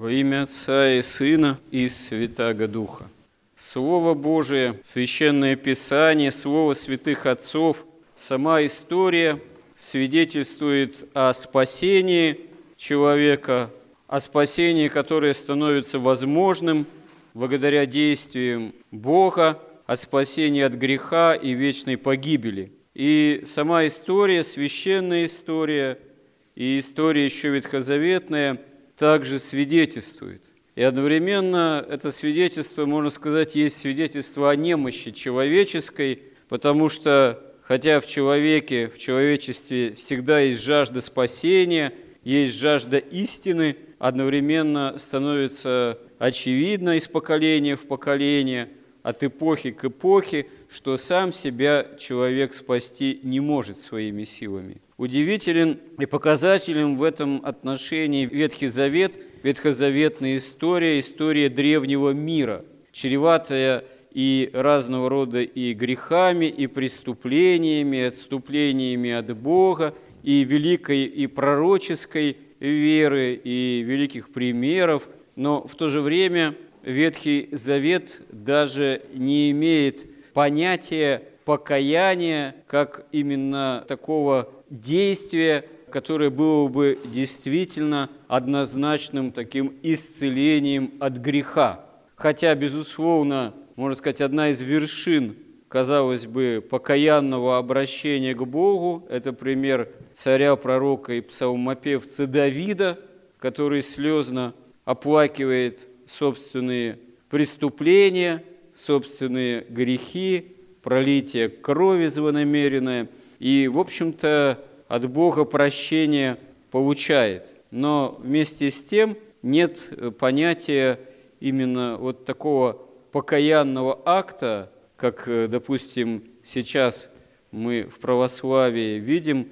Во имя Отца и Сына и Святаго Духа. Слово Божие, Священное Писание, Слово святых отцов, сама история свидетельствует о спасении человека, о спасении, которое становится возможным благодаря действиям Бога, о спасении от греха и вечной погибели. И сама история, священная история и история еще ветхозаветная также свидетельствует. И одновременно это свидетельство, можно сказать, есть свидетельство о немощи человеческой, потому что хотя в человеке, в человечестве всегда есть жажда спасения, есть жажда истины, одновременно становится очевидно из поколения в поколение – от эпохи к эпохе, что сам себя человек спасти не может своими силами. Удивителен и показателен в этом отношении Ветхий Завет, ветхозаветная история, история древнего мира, чреватая и разного рода и грехами, и преступлениями, и отступлениями от Бога, и великой и пророческой веры, и великих примеров, но в то же время – Ветхий Завет даже не имеет понятия покаяния как именно такого действия, которое было бы действительно однозначным таким исцелением от греха. Хотя, безусловно, можно сказать, одна из вершин, казалось бы, покаянного обращения к Богу, это пример царя-пророка и псалмопевца Давида, который слезно оплакивает собственные преступления, собственные грехи, пролитие крови злонамеренное. И, в общем-то, от Бога прощение получает. Но вместе с тем нет понятия именно вот такого покаянного акта, как, допустим, сейчас мы в православии видим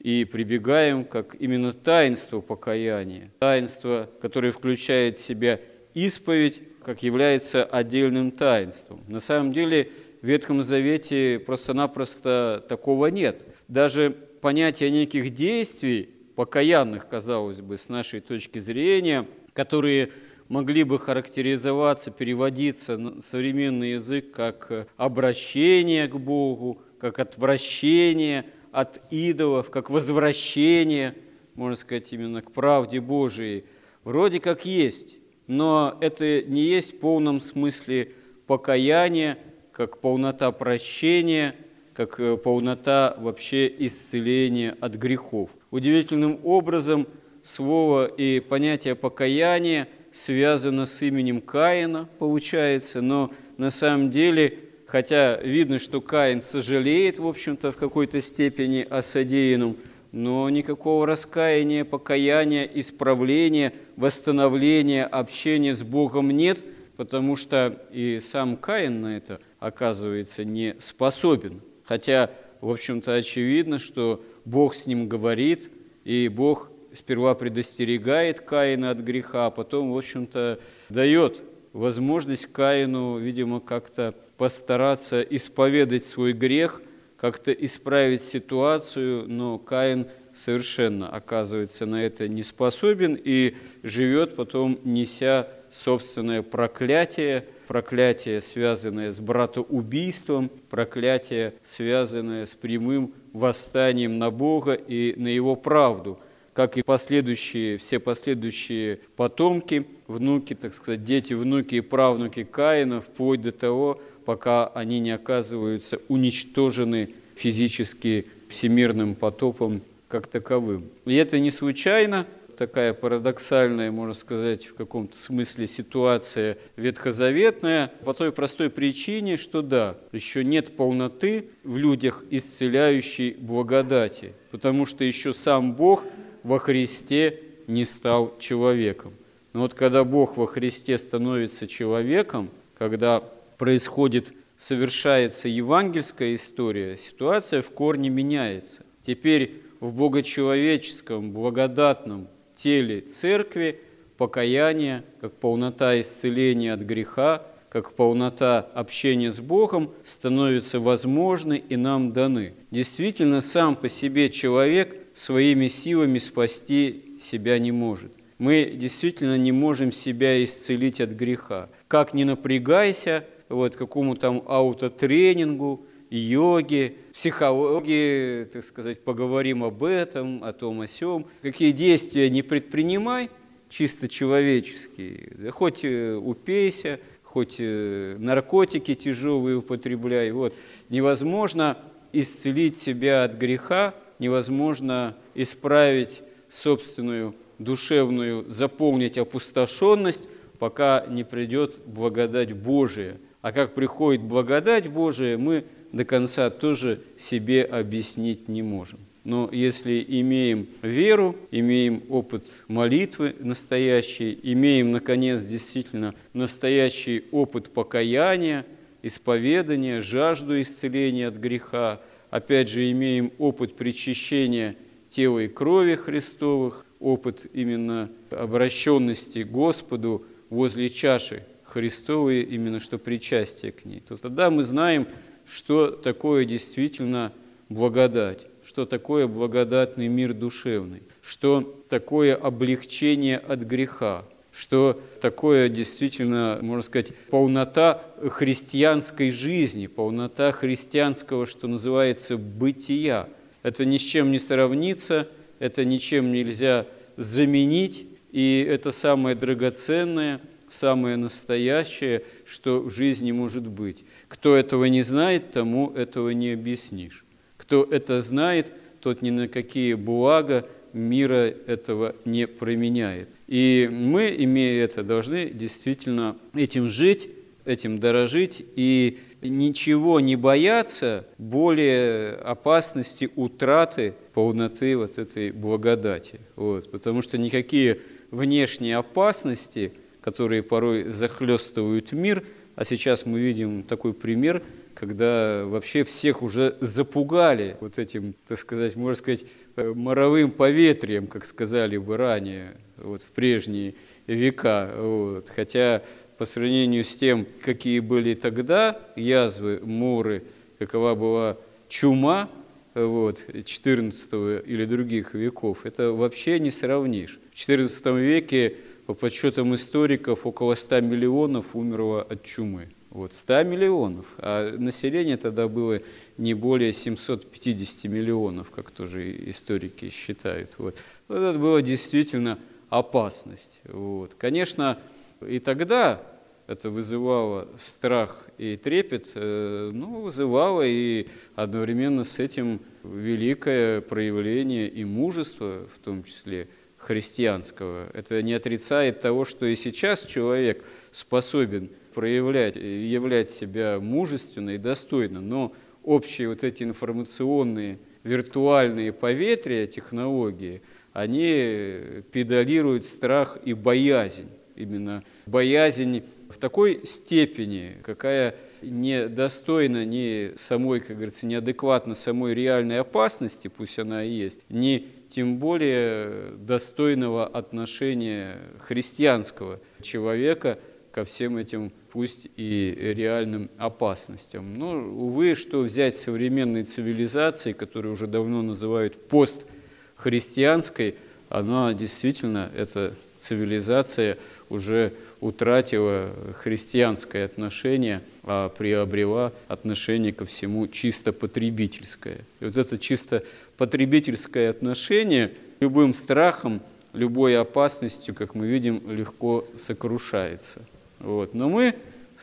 и прибегаем как именно таинство покаяния. Таинство, которое включает в себя исповедь как является отдельным таинством. На самом деле в Ветхом Завете просто-напросто такого нет. Даже понятие неких действий, покаянных, казалось бы, с нашей точки зрения, которые могли бы характеризоваться, переводиться на современный язык как обращение к Богу, как отвращение от идолов, как возвращение, можно сказать, именно к правде Божией, вроде как есть но это не есть в полном смысле покаяние, как полнота прощения, как э, полнота вообще исцеления от грехов. Удивительным образом слово и понятие покаяния связано с именем Каина, получается, но на самом деле, хотя видно, что Каин сожалеет, в общем-то, в какой-то степени о содеянном, но никакого раскаяния, покаяния, исправления, восстановления общения с Богом нет, потому что и сам Каин на это, оказывается, не способен. Хотя, в общем-то, очевидно, что Бог с ним говорит, и Бог сперва предостерегает Каина от греха, а потом, в общем-то, дает возможность Каину, видимо, как-то постараться исповедать свой грех – как-то исправить ситуацию, но Каин совершенно оказывается на это не способен и живет потом, неся собственное проклятие, проклятие, связанное с братоубийством, проклятие, связанное с прямым восстанием на Бога и на Его правду, как и последующие, все последующие потомки, внуки, так сказать, дети, внуки и правнуки Каина, вплоть до того, пока они не оказываются уничтожены физически всемирным потопом как таковым. И это не случайно, такая парадоксальная, можно сказать, в каком-то смысле ситуация ветхозаветная, по той простой причине, что да, еще нет полноты в людях исцеляющей благодати, потому что еще сам Бог во Христе не стал человеком. Но вот когда Бог во Христе становится человеком, когда происходит, совершается евангельская история, ситуация в корне меняется. Теперь в богочеловеческом, благодатном теле церкви покаяние, как полнота исцеления от греха, как полнота общения с Богом становится возможны и нам даны. Действительно, сам по себе человек своими силами спасти себя не может. мы действительно не можем себя исцелить от греха. Как не напрягайся, вот какому там аутотренингу, йоге, психологии, так сказать, поговорим об этом, о том, о сем. Какие действия не предпринимай, чисто человеческие, да хоть э, упейся, хоть э, наркотики тяжелые употребляй. Вот. Невозможно исцелить себя от греха, невозможно исправить собственную душевную, заполнить опустошенность, пока не придет благодать Божия. А как приходит благодать Божия, мы до конца тоже себе объяснить не можем. Но если имеем веру, имеем опыт молитвы настоящий, имеем, наконец, действительно настоящий опыт покаяния, исповедания, жажду исцеления от греха, опять же, имеем опыт причащения тела и крови Христовых, опыт именно обращенности Господу возле чаши Христовой, именно что причастие к ней, то тогда мы знаем, что такое действительно благодать, что такое благодатный мир душевный, что такое облегчение от греха, что такое действительно, можно сказать, полнота христианской жизни, полнота христианского, что называется, бытия. Это ни с чем не сравнится, это ничем нельзя заменить, и это самое драгоценное, самое настоящее, что в жизни может быть. Кто этого не знает, тому этого не объяснишь. Кто это знает, тот ни на какие блага мира этого не променяет. И мы, имея это, должны действительно этим жить, этим дорожить и ничего не бояться более опасности утраты полноты вот этой благодати. Вот. Потому что никакие внешние опасности, которые порой захлестывают мир – а сейчас мы видим такой пример, когда вообще всех уже запугали вот этим, так сказать, можно сказать, э, моровым поветрием, как сказали бы ранее, вот в прежние века. Вот. Хотя по сравнению с тем, какие были тогда язвы, моры, какова была чума, вот, 14 или других веков, это вообще не сравнишь. В 14 веке по подсчетам историков, около 100 миллионов умерло от чумы. Вот 100 миллионов, а население тогда было не более 750 миллионов, как тоже историки считают. Вот. вот это была действительно опасность. Вот. Конечно, и тогда это вызывало страх и трепет, э, но вызывало и одновременно с этим великое проявление и мужество, в том числе – христианского. Это не отрицает того, что и сейчас человек способен проявлять, являть себя мужественно и достойно, но общие вот эти информационные, виртуальные поветрия технологии, они педалируют страх и боязнь. Именно боязнь в такой степени, какая недостойна ни самой, как говорится, неадекватно самой реальной опасности, пусть она и есть, ни тем более достойного отношения христианского человека ко всем этим, пусть и реальным опасностям. Но, увы, что взять современной цивилизации, которую уже давно называют постхристианской, она действительно, эта цивилизация уже утратила христианское отношение, а приобрела отношение ко всему чисто потребительское. И вот это чисто потребительское отношение любым страхом, любой опасностью, как мы видим, легко сокрушается. Вот. Но мы,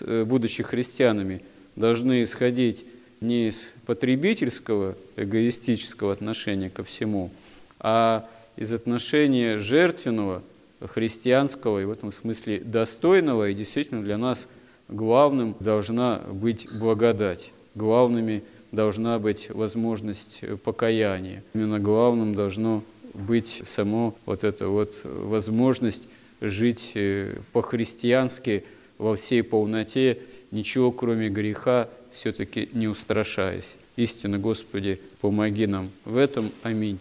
э, будучи христианами, должны исходить не из потребительского, эгоистического отношения ко всему, а из отношения жертвенного, христианского и в этом смысле достойного, и действительно для нас главным должна быть благодать, главными должна быть возможность покаяния. Именно главным должно быть само вот эта вот возможность жить э, по-христиански во всей полноте, ничего кроме греха все-таки не устрашаясь. Истинно, Господи, помоги нам в этом. Аминь.